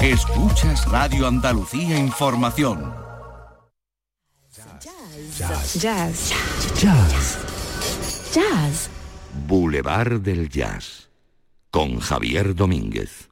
Escuchas Radio Andalucía Información. Jazz. Jazz. Jazz. Jazz. Boulevard del Jazz. Con Javier Domínguez.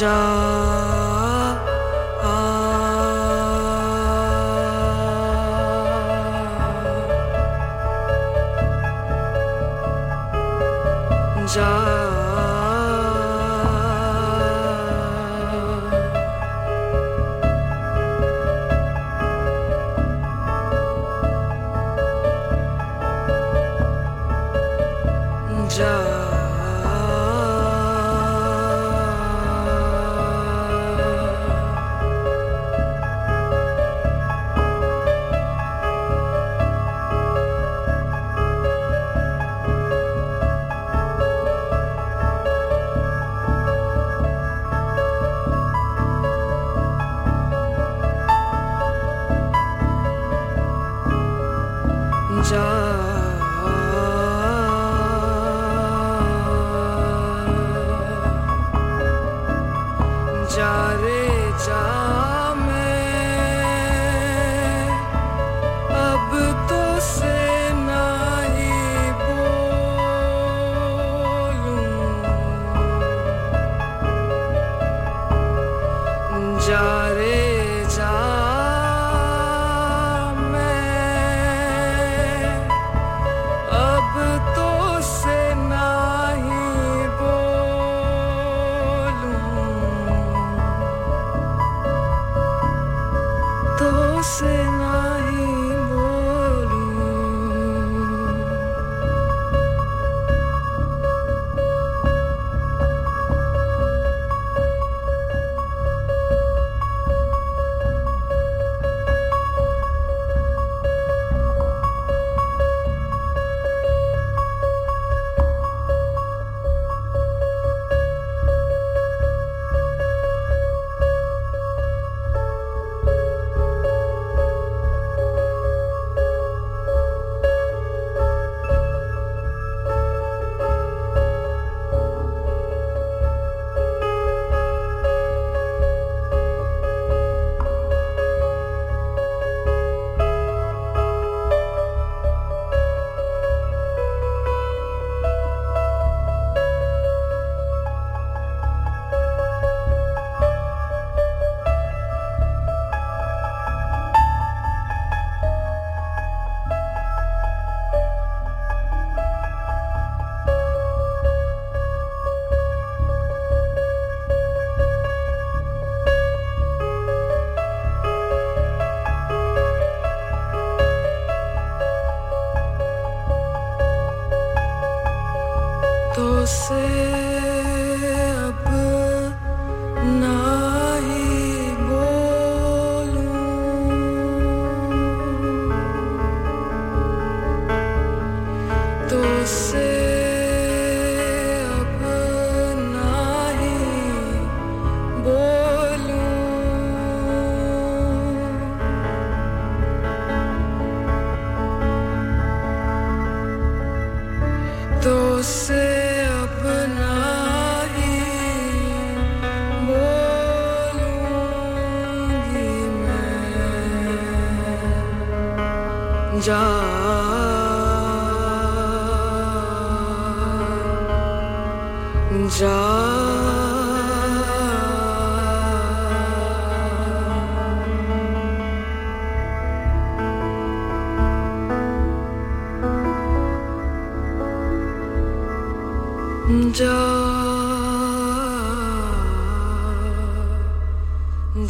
먼저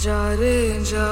जा रे जा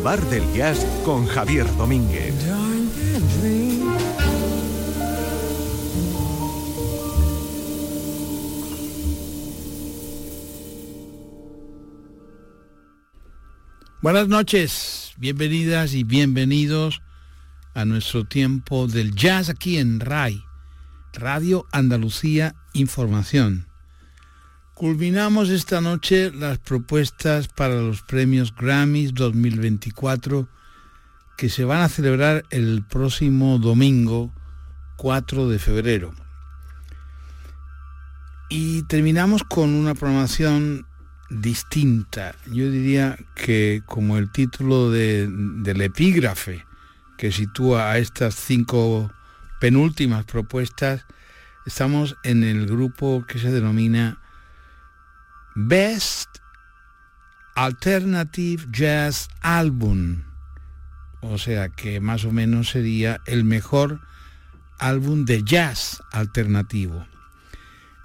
Boulevard del Jazz con Javier Domínguez. Buenas noches, bienvenidas y bienvenidos a nuestro tiempo del jazz aquí en RAI, Radio Andalucía Información. Culminamos esta noche las propuestas para los premios Grammys 2024 que se van a celebrar el próximo domingo 4 de febrero. Y terminamos con una programación distinta. Yo diría que como el título de, del epígrafe que sitúa a estas cinco penúltimas propuestas, estamos en el grupo que se denomina Best Alternative Jazz Album, o sea que más o menos sería el mejor álbum de jazz alternativo.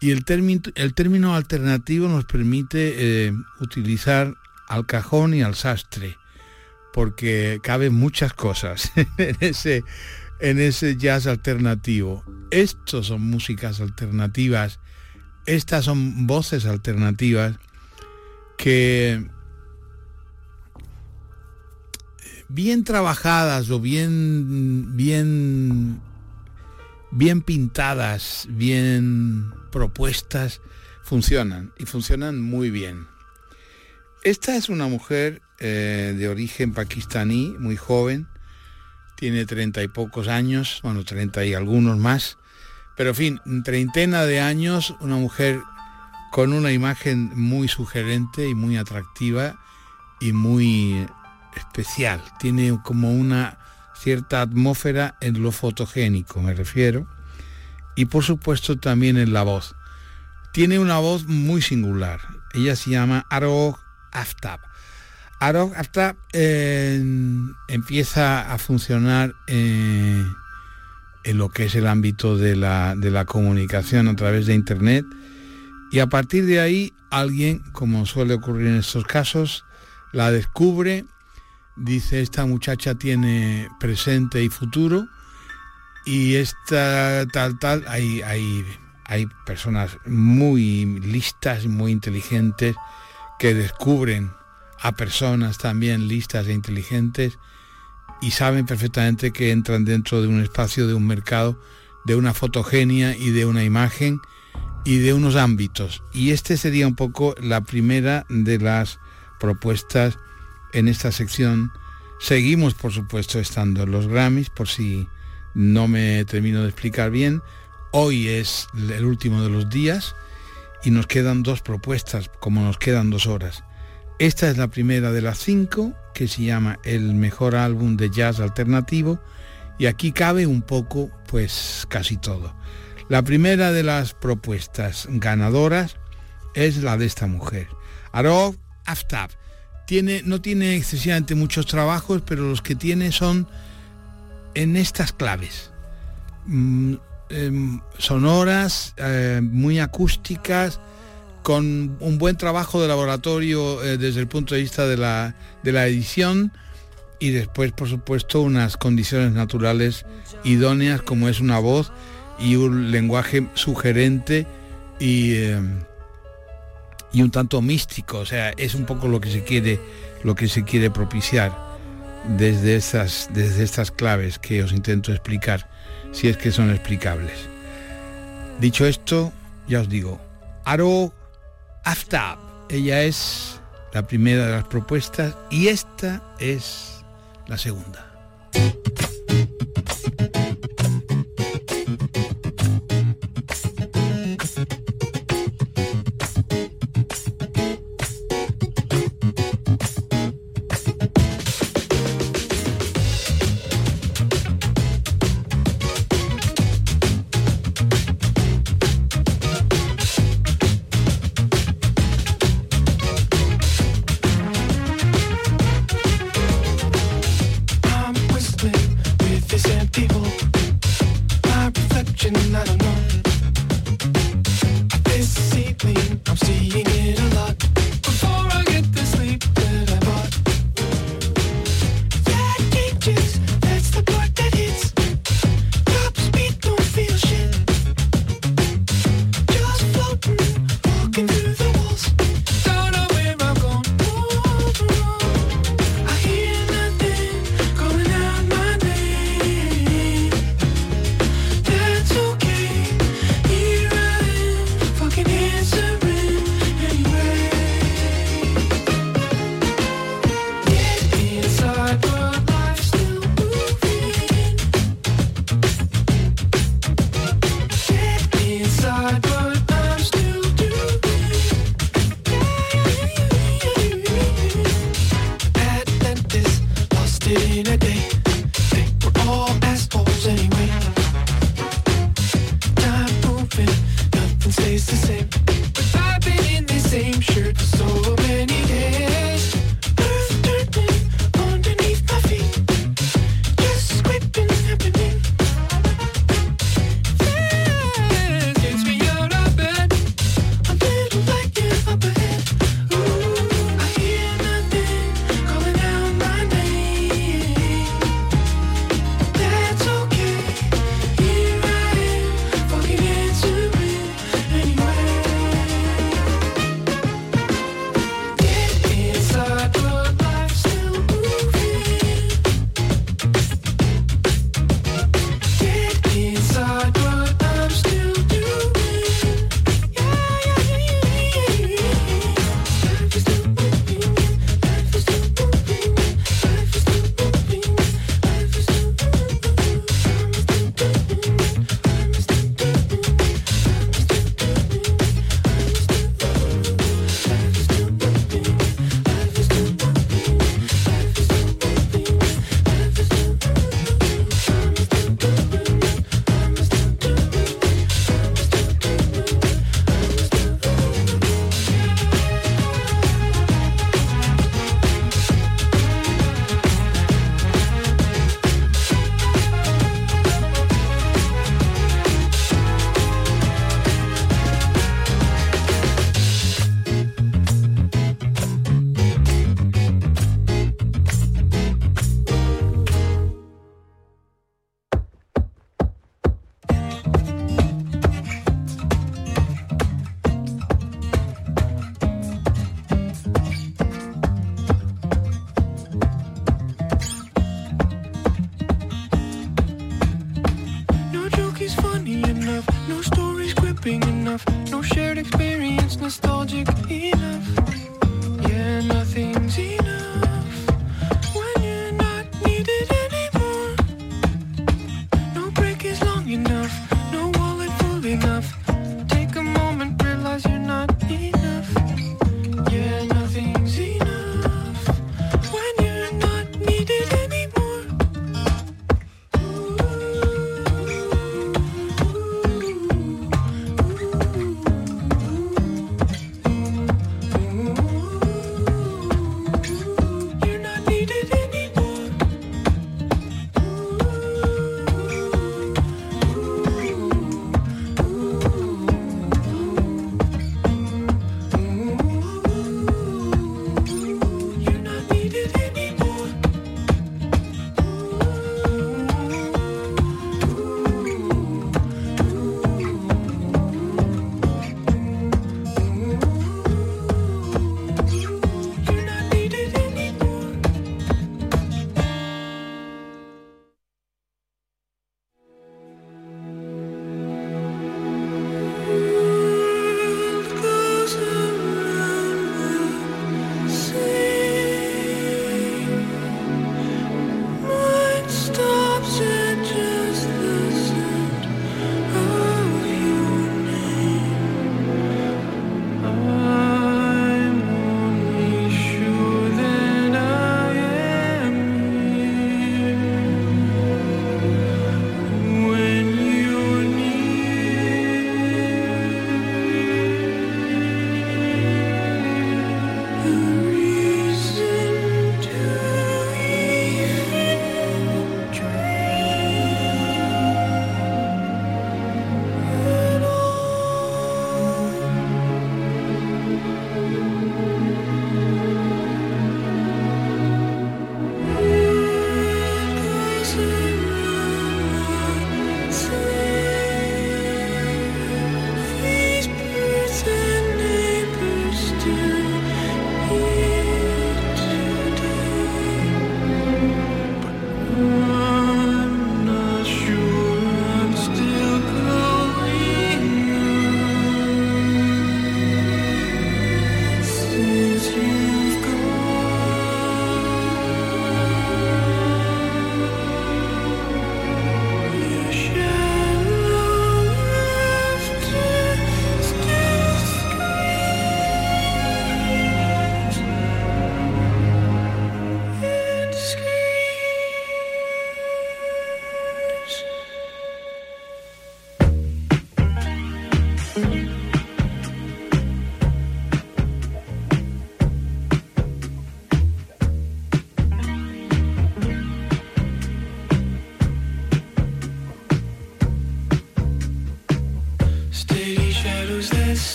Y el, término, el término alternativo nos permite eh, utilizar al cajón y al sastre, porque caben muchas cosas en ese, en ese jazz alternativo. Estos son músicas alternativas, estas son voces alternativas que bien trabajadas o bien bien bien pintadas, bien propuestas, funcionan y funcionan muy bien. Esta es una mujer eh, de origen pakistaní, muy joven, tiene treinta y pocos años, bueno, treinta y algunos más, pero en fin, treintena de años, una mujer con una imagen muy sugerente y muy atractiva y muy especial. Tiene como una cierta atmósfera en lo fotogénico, me refiero, y por supuesto también en la voz. Tiene una voz muy singular. Ella se llama Arog Aftab. Arog Aftab eh, empieza a funcionar eh, en lo que es el ámbito de la, de la comunicación a través de Internet. Y a partir de ahí alguien, como suele ocurrir en estos casos, la descubre dice esta muchacha tiene presente y futuro y esta tal tal hay, hay, hay personas muy listas, muy inteligentes que descubren a personas también listas e inteligentes y saben perfectamente que entran dentro de un espacio, de un mercado, de una fotogenia y de una imagen y de unos ámbitos. Y este sería un poco la primera de las propuestas en esta sección. Seguimos, por supuesto, estando en los Grammys, por si no me termino de explicar bien. Hoy es el último de los días y nos quedan dos propuestas, como nos quedan dos horas. Esta es la primera de las cinco, que se llama El mejor álbum de jazz alternativo, y aquí cabe un poco, pues casi todo. La primera de las propuestas ganadoras es la de esta mujer, Arov Aftab no tiene excesivamente muchos trabajos, pero los que tiene son en estas claves. Mm, em, sonoras, eh, muy acústicas, con un buen trabajo de laboratorio eh, desde el punto de vista de la, de la edición y después, por supuesto, unas condiciones naturales idóneas como es una voz y un lenguaje sugerente y em, y un tanto místico, o sea, es un poco lo que se quiere, lo que se quiere propiciar desde estas, desde estas claves que os intento explicar, si es que son explicables. Dicho esto, ya os digo, Aro Aftab, ella es la primera de las propuestas y esta es la segunda.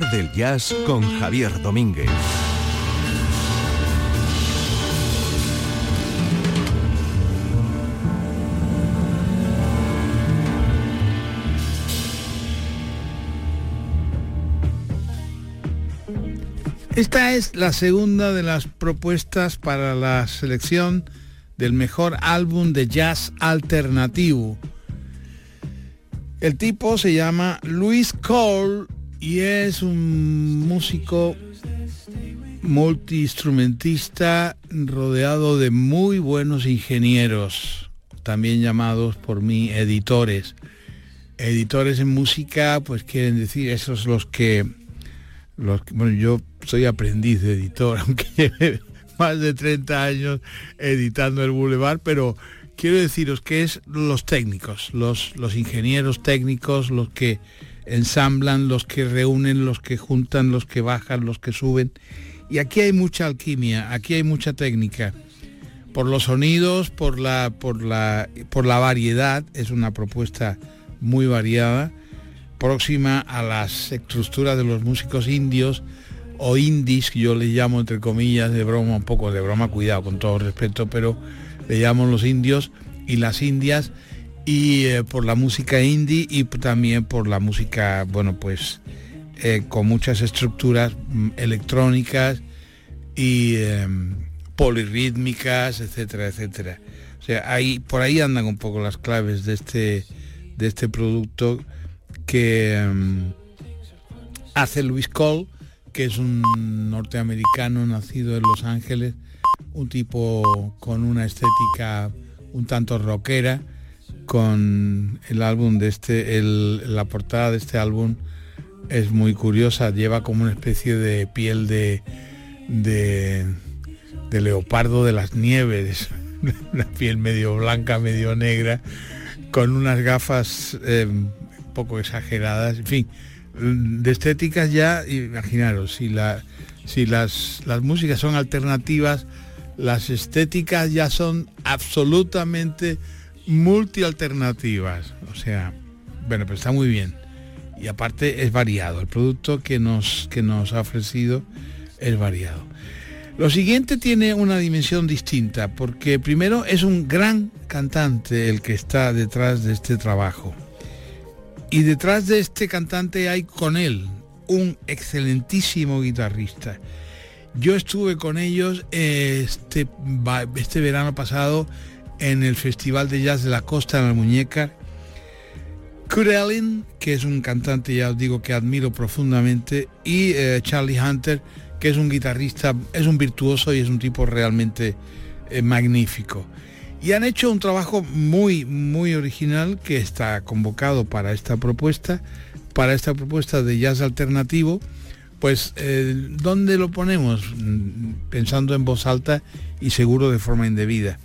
Del Jazz con Javier Domínguez. Esta es la segunda de las propuestas para la selección del mejor álbum de jazz alternativo. El tipo se llama Luis Cole y es un músico multiinstrumentista rodeado de muy buenos ingenieros, también llamados por mí editores. Editores en música, pues quieren decir esos los que, los que- bueno, yo soy aprendiz de editor, aunque lleve más de 30 años editando el Boulevard, pero quiero deciros que es los técnicos, los, los ingenieros técnicos, los que ensamblan, los que reúnen, los que juntan, los que bajan, los que suben. Y aquí hay mucha alquimia, aquí hay mucha técnica. Por los sonidos, por la, por la, por la variedad, es una propuesta muy variada, próxima a las estructuras de los músicos indios o indies, yo les llamo entre comillas de broma, un poco de broma, cuidado con todo respeto, pero le llamo los indios y las indias y eh, por la música indie y también por la música, bueno, pues eh, con muchas estructuras mm, electrónicas y eh, polirrítmicas, etcétera, etcétera. O sea, ahí, por ahí andan un poco las claves de este, de este producto que em, hace Luis Cole, que es un norteamericano nacido en Los Ángeles, un tipo con una estética un tanto rockera, con el álbum de este, el- la portada de este álbum es muy curiosa, lleva como una especie de piel de, de, leopardo de las nieves, una piel medio blanca, medio negra, con unas gafas eh, un poco exageradas, en fin, de estéticas ya, imaginaros, si, la, si las, las músicas son alternativas, las estéticas ya son absolutamente multialternativas. O sea, bueno, pero está muy bien. Y aparte es variado. El producto que nos, que nos ha ofrecido es variado. Lo siguiente tiene una dimensión distinta, porque primero es un gran cantante el que está detrás de este trabajo. Y detrás de este cantante hay con él un excelentísimo guitarrista. Yo estuve con ellos este, este verano pasado en el Festival de Jazz de la Costa en la Muñeca. Kurt que es un cantante, ya os digo, que admiro profundamente, y eh, Charlie Hunter, que es un guitarrista, es un virtuoso y es un tipo realmente eh, magnífico. Y han hecho un trabajo muy, muy original que está convocado para esta propuesta, para esta propuesta de jazz alternativo. Pues, eh, ¿dónde lo ponemos? Mm, Pensando en voz alta y seguro de forma indebida.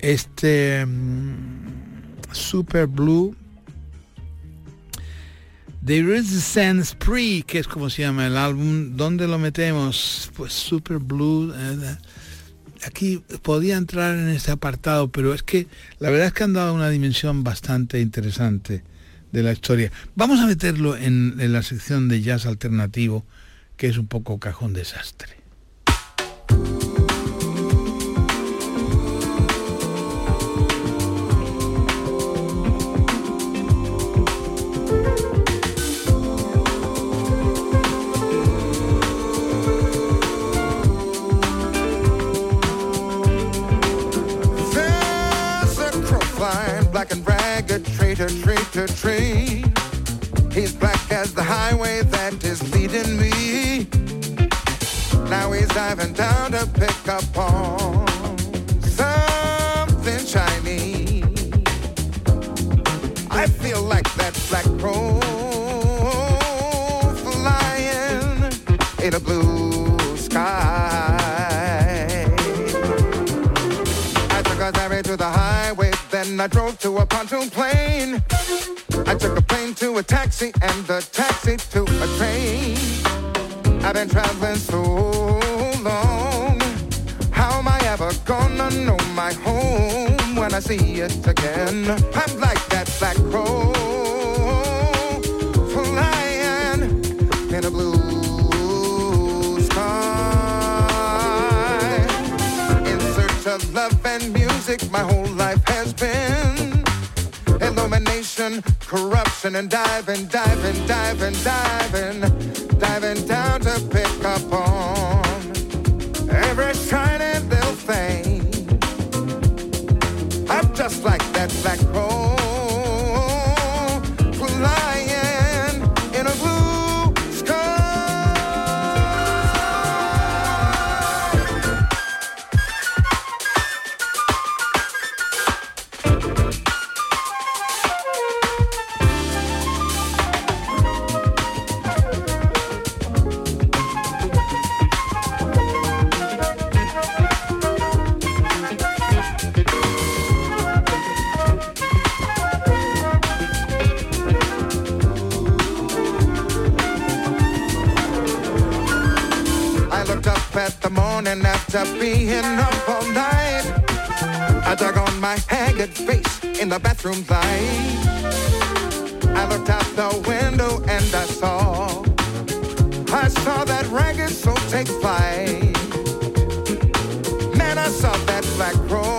Este mm, Super Blue There is a Sense Spree, que es como se llama el álbum. ¿Dónde lo metemos? Pues Super Blue. eh, aquí podía entrar en este apartado, pero es que la verdad es que han dado una dimensión bastante interesante de la historia. Vamos a meterlo en la sección de jazz alternativo, que es un poco cajón desastre. He's down to pick up on something shiny. I feel like that black crow flying in a blue sky. I took a ferry to the highway, then I drove to a pontoon plane. I took a plane to a taxi and a taxi to a train. I've been traveling so long. How am I ever gonna know my home when I see it again? I'm like that black crow flying in a blue sky. In search of love and music, my whole life has been illumination, corruption, and diving, diving, diving, diving, diving down to pick up on my haggard face in the bathroom light. I looked out the window and I saw, I saw that ragged soul take flight. Man, I saw that black crow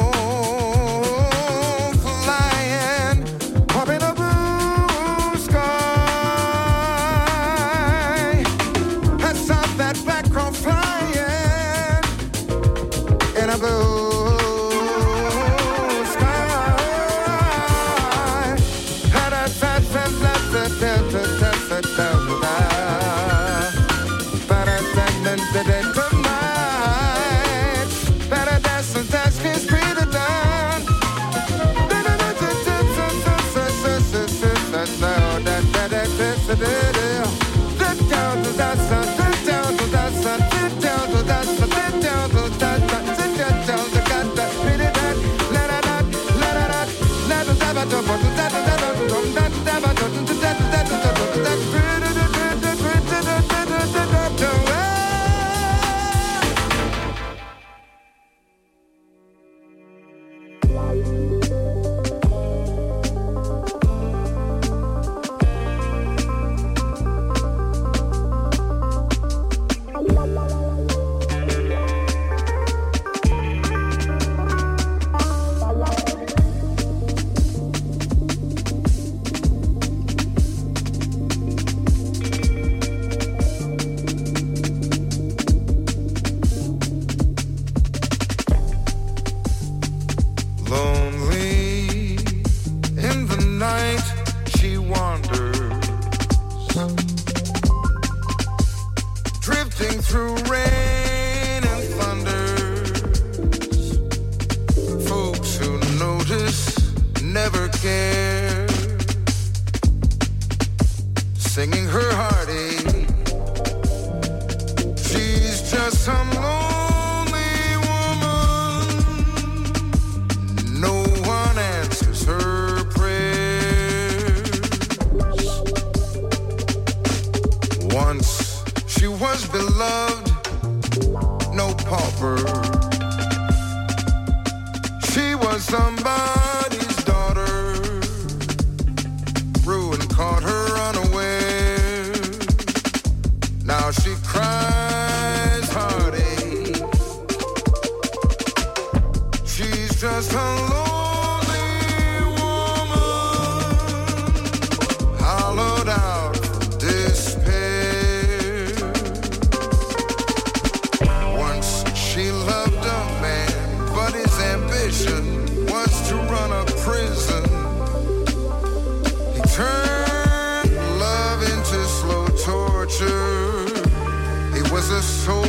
the soul.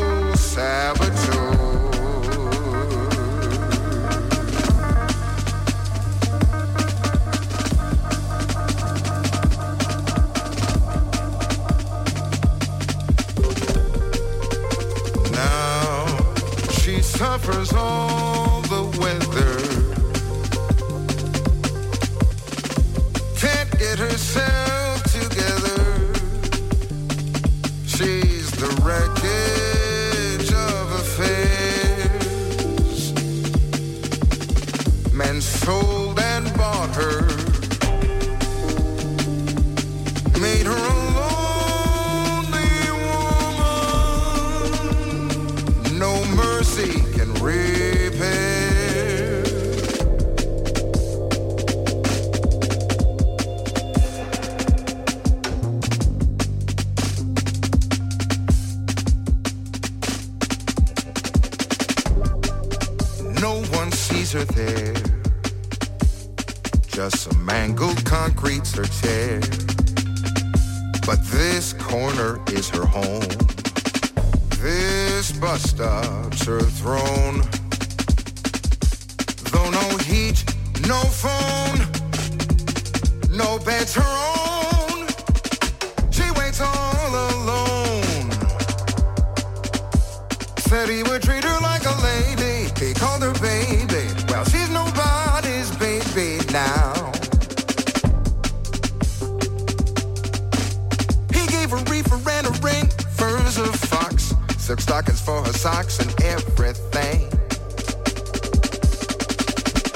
silk stockings for her socks and everything.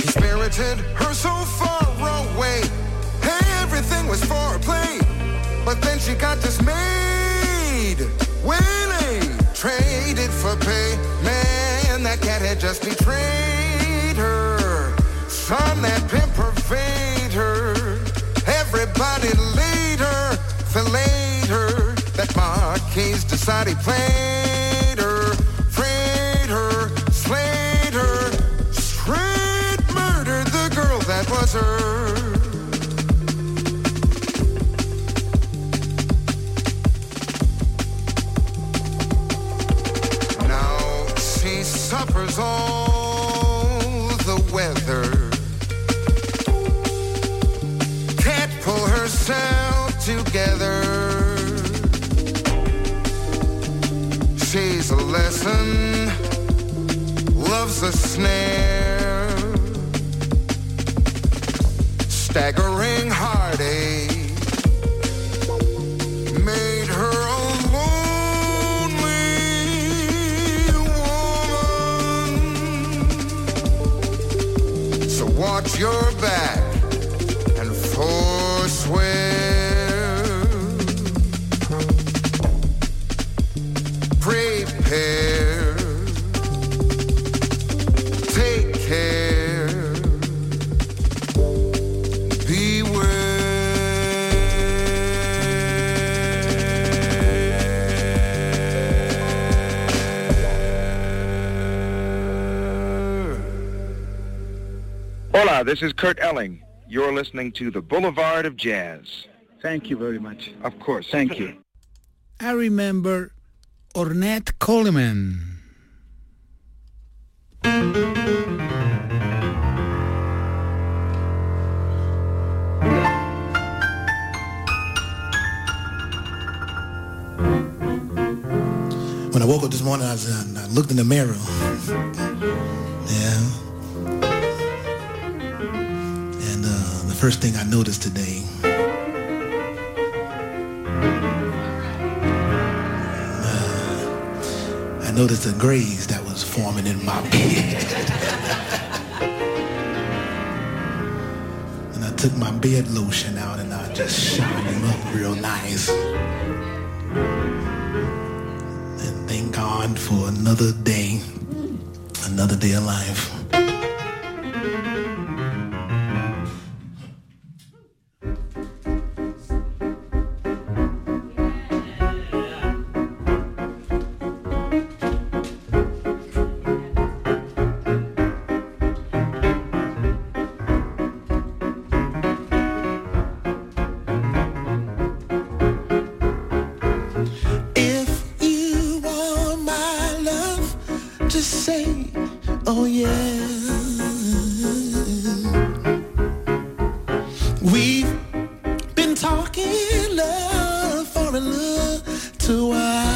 He spirited her so far away. Hey, Everything was for a play, but then she got dismayed when traded for pay. Man, that cat had just betrayed her. Son, that pimp pervade her. Everybody laid her, filleted her. that Marquis decided he played. lesson, love's a snare. Staggering heartache made her a lonely woman. So watch your back. This is Kurt Elling. You're listening to the Boulevard of Jazz. Thank you very much. Of course. Thank you. I remember Ornette Coleman. When I woke up this morning, I, was, I looked in the mirror. First thing I noticed today, uh, I noticed a grays that was forming in my beard. and I took my bed lotion out and I just shined them up real nice. And thank God for another day, another day of life. We've been talking love for a little while.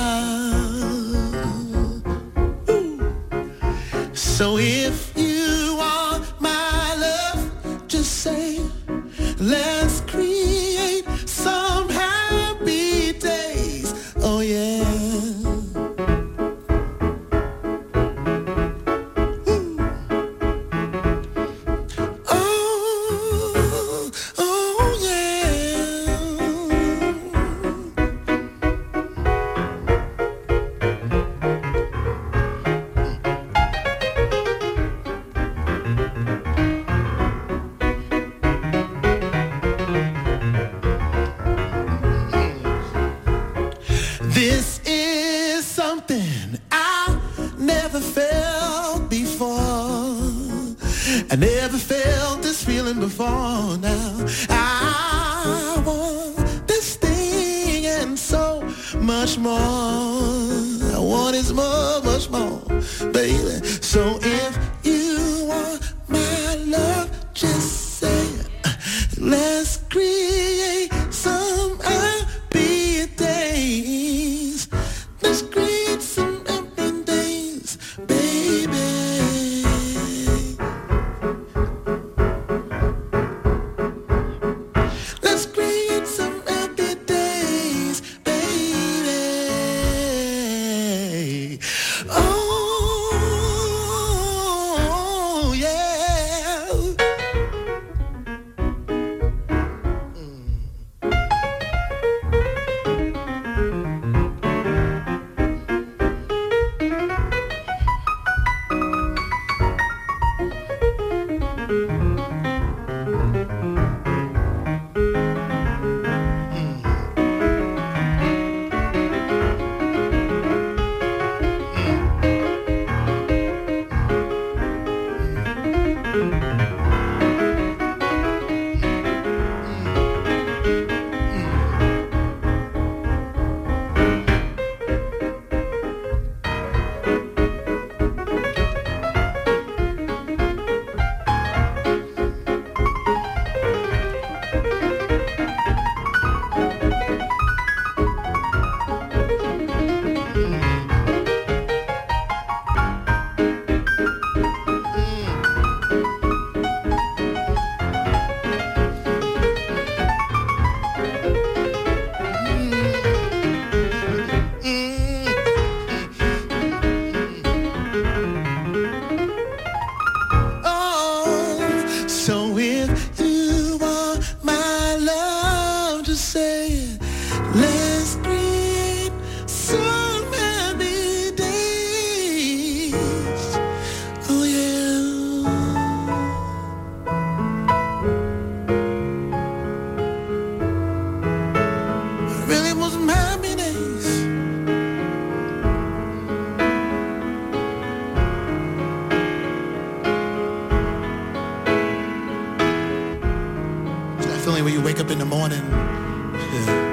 Feeling when you wake up in the morning. yeah.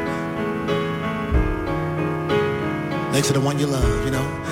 next to the one you love, you know.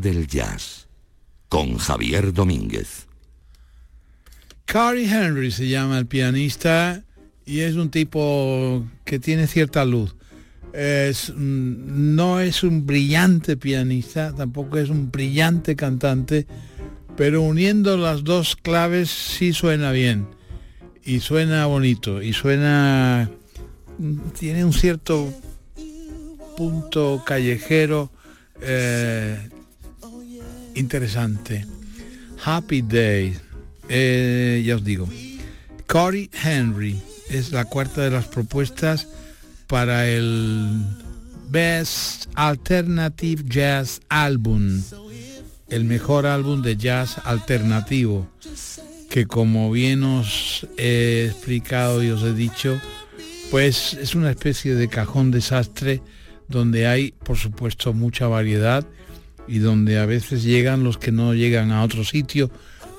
Del Jazz. Con Javier Domínguez. Carrie Henry se llama el pianista y es un tipo que tiene cierta luz. No es un brillante pianista, tampoco es un brillante cantante, pero uniendo las dos claves sí suena bien y suena bonito y suena tiene un cierto punto callejero eh, interesante. Happy Day, eh, ya os digo. Corey Henry es la cuarta de las propuestas para el Best Alternative Jazz Album, el mejor álbum de jazz alternativo, que como bien os he explicado y os he dicho, pues es una especie de cajón desastre donde hay, por supuesto, mucha variedad y donde a veces llegan los que no llegan a otro sitio,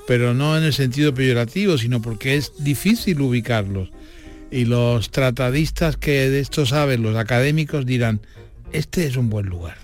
pero no en el sentido peyorativo, sino porque es difícil ubicarlos. Y los tratadistas que de esto saben, los académicos dirán, este es un buen lugar.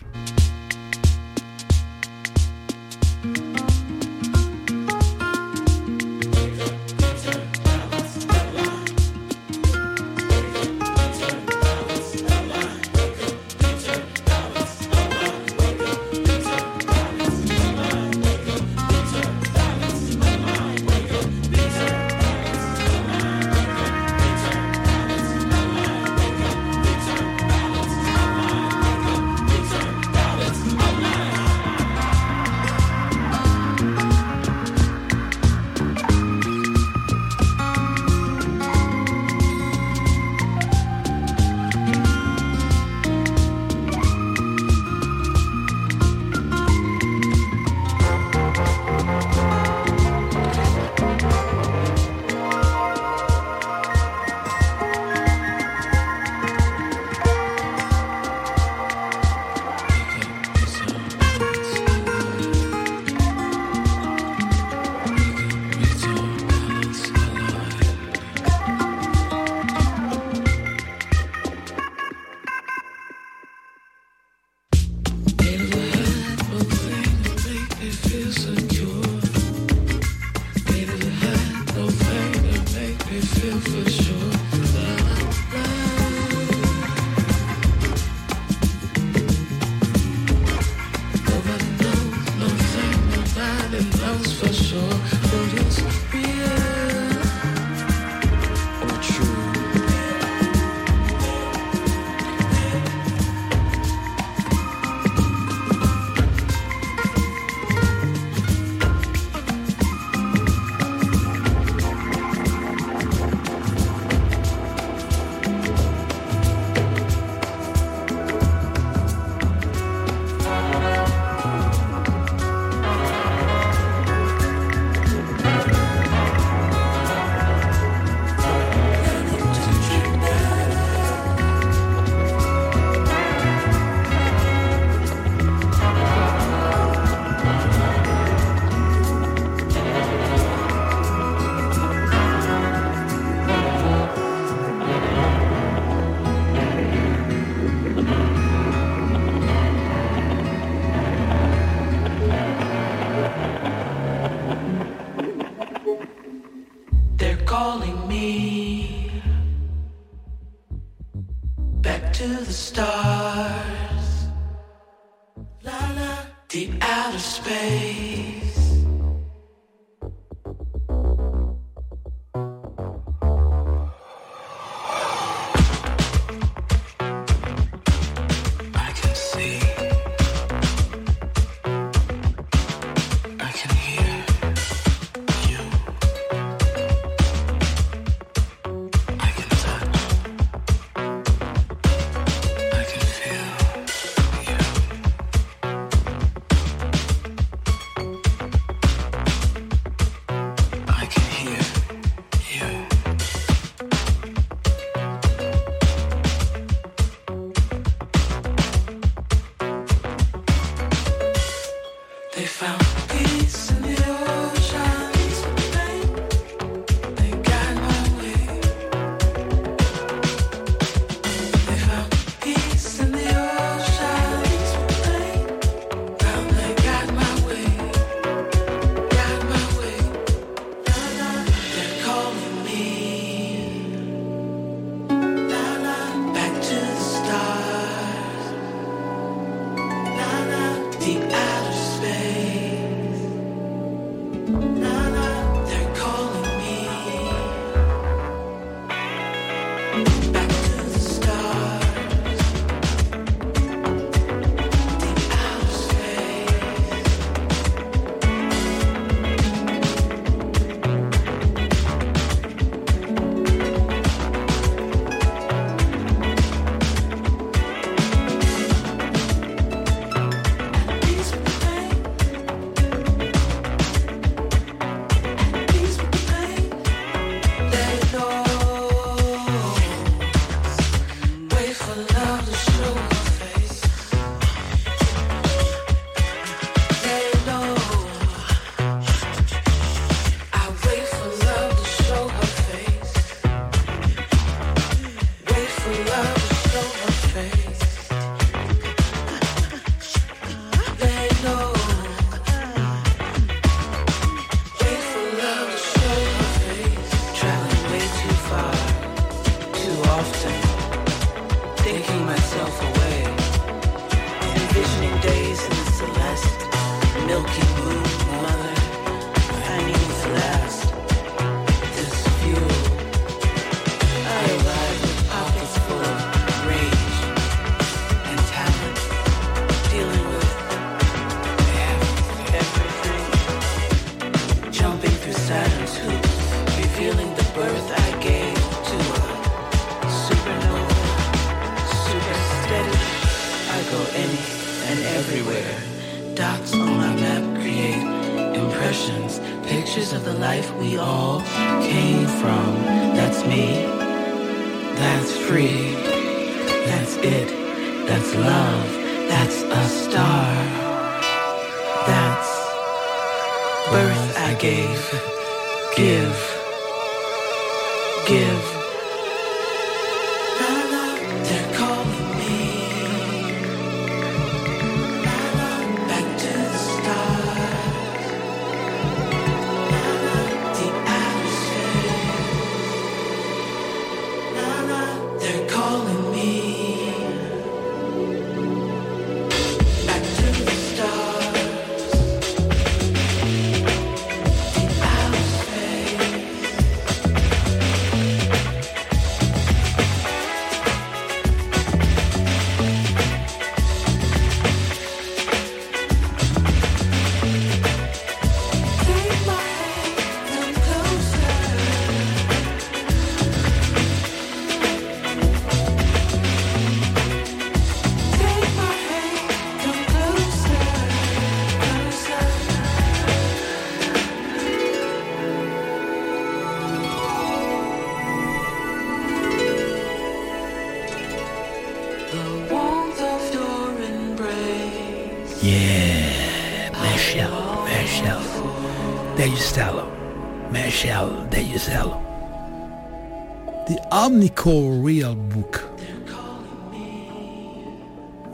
Omnicore Real Book.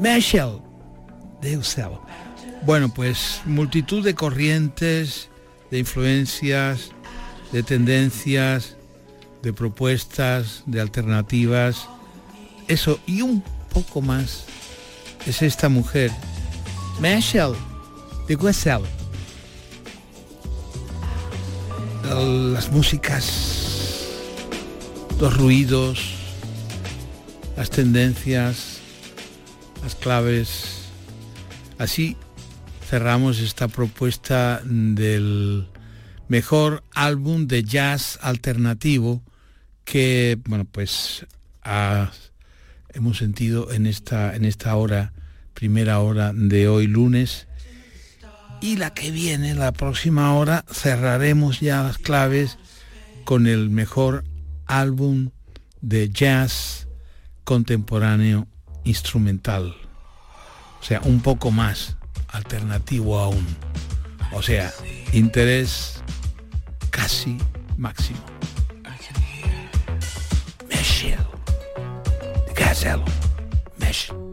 Michelle de Giusello. Bueno, pues multitud de corrientes, de influencias, de tendencias, de propuestas, de alternativas. Eso y un poco más es esta mujer, Michelle de Giusello. las músicas, los ruidos, las tendencias, las claves. Así cerramos esta propuesta del mejor álbum de jazz alternativo que, bueno, pues hemos sentido en esta, en esta hora, primera hora de hoy lunes y la que viene, la próxima hora, cerraremos ya las claves con el mejor álbum de jazz contemporáneo instrumental. O sea, un poco más alternativo aún. O sea, interés casi máximo. Michelle.